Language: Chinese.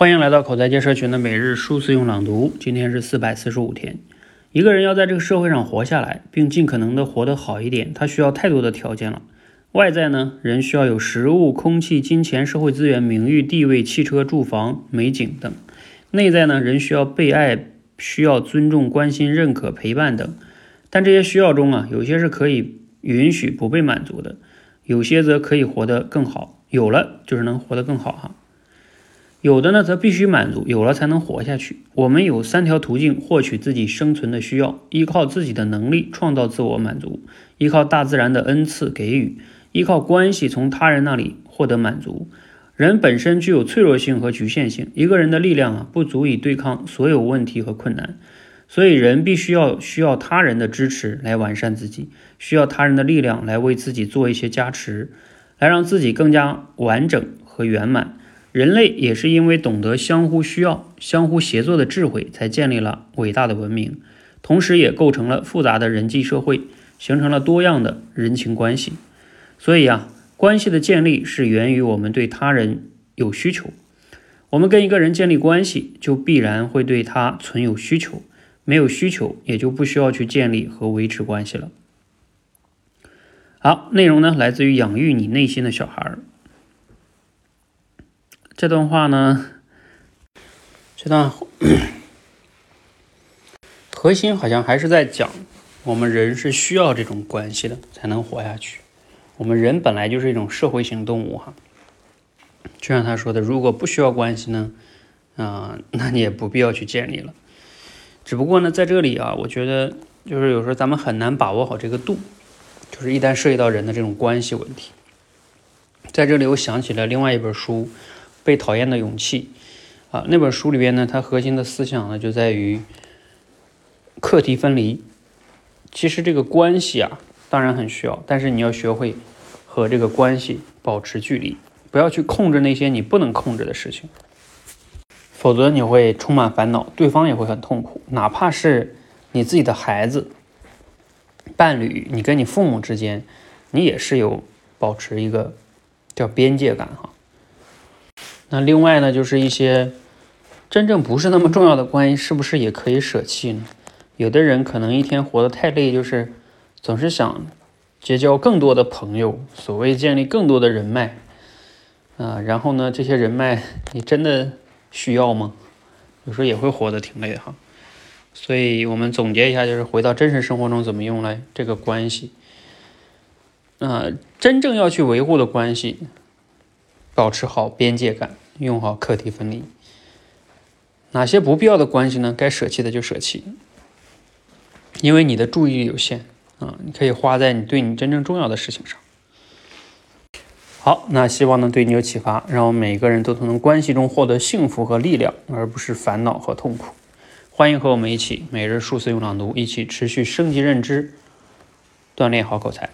欢迎来到口才界社群的每日数字用朗读。今天是四百四十五天。一个人要在这个社会上活下来，并尽可能的活得好一点，他需要太多的条件了。外在呢，人需要有食物、空气、金钱、社会资源、名誉、地位、汽车、住房、美景等；内在呢，人需要被爱，需要尊重、关心、认可、陪伴等。但这些需要中啊，有些是可以允许不被满足的，有些则可以活得更好。有了就是能活得更好哈。有的呢，则必须满足，有了才能活下去。我们有三条途径获取自己生存的需要：依靠自己的能力创造自我满足，依靠大自然的恩赐给予，依靠关系从他人那里获得满足。人本身具有脆弱性和局限性，一个人的力量啊，不足以对抗所有问题和困难，所以人必须要需要他人的支持来完善自己，需要他人的力量来为自己做一些加持，来让自己更加完整和圆满。人类也是因为懂得相互需要、相互协作的智慧，才建立了伟大的文明，同时也构成了复杂的人际社会，形成了多样的人情关系。所以啊，关系的建立是源于我们对他人有需求。我们跟一个人建立关系，就必然会对他存有需求。没有需求，也就不需要去建立和维持关系了。好，内容呢，来自于养育你内心的小孩。这段话呢，这段 核心好像还是在讲，我们人是需要这种关系的，才能活下去。我们人本来就是一种社会性动物哈。就像他说的，如果不需要关系呢，啊，那你也不必要去建立了。只不过呢，在这里啊，我觉得就是有时候咱们很难把握好这个度，就是一旦涉及到人的这种关系问题，在这里我想起了另外一本书。被讨厌的勇气啊，那本书里边呢，它核心的思想呢就在于课题分离。其实这个关系啊，当然很需要，但是你要学会和这个关系保持距离，不要去控制那些你不能控制的事情，否则你会充满烦恼，对方也会很痛苦。哪怕是你自己的孩子、伴侣，你跟你父母之间，你也是有保持一个叫边界感哈。那另外呢，就是一些真正不是那么重要的关系，是不是也可以舍弃呢？有的人可能一天活得太累，就是总是想结交更多的朋友，所谓建立更多的人脉啊。然后呢，这些人脉你真的需要吗？有时候也会活得挺累哈。所以我们总结一下，就是回到真实生活中怎么用来这个关系啊，真正要去维护的关系。保持好边界感，用好课题分离。哪些不必要的关系呢？该舍弃的就舍弃，因为你的注意力有限啊，你可以花在你对你真正重要的事情上。好，那希望呢对你有启发，让我们每个人都从关系中获得幸福和力量，而不是烦恼和痛苦。欢迎和我们一起每日数字用朗读，一起持续升级认知，锻炼好口才。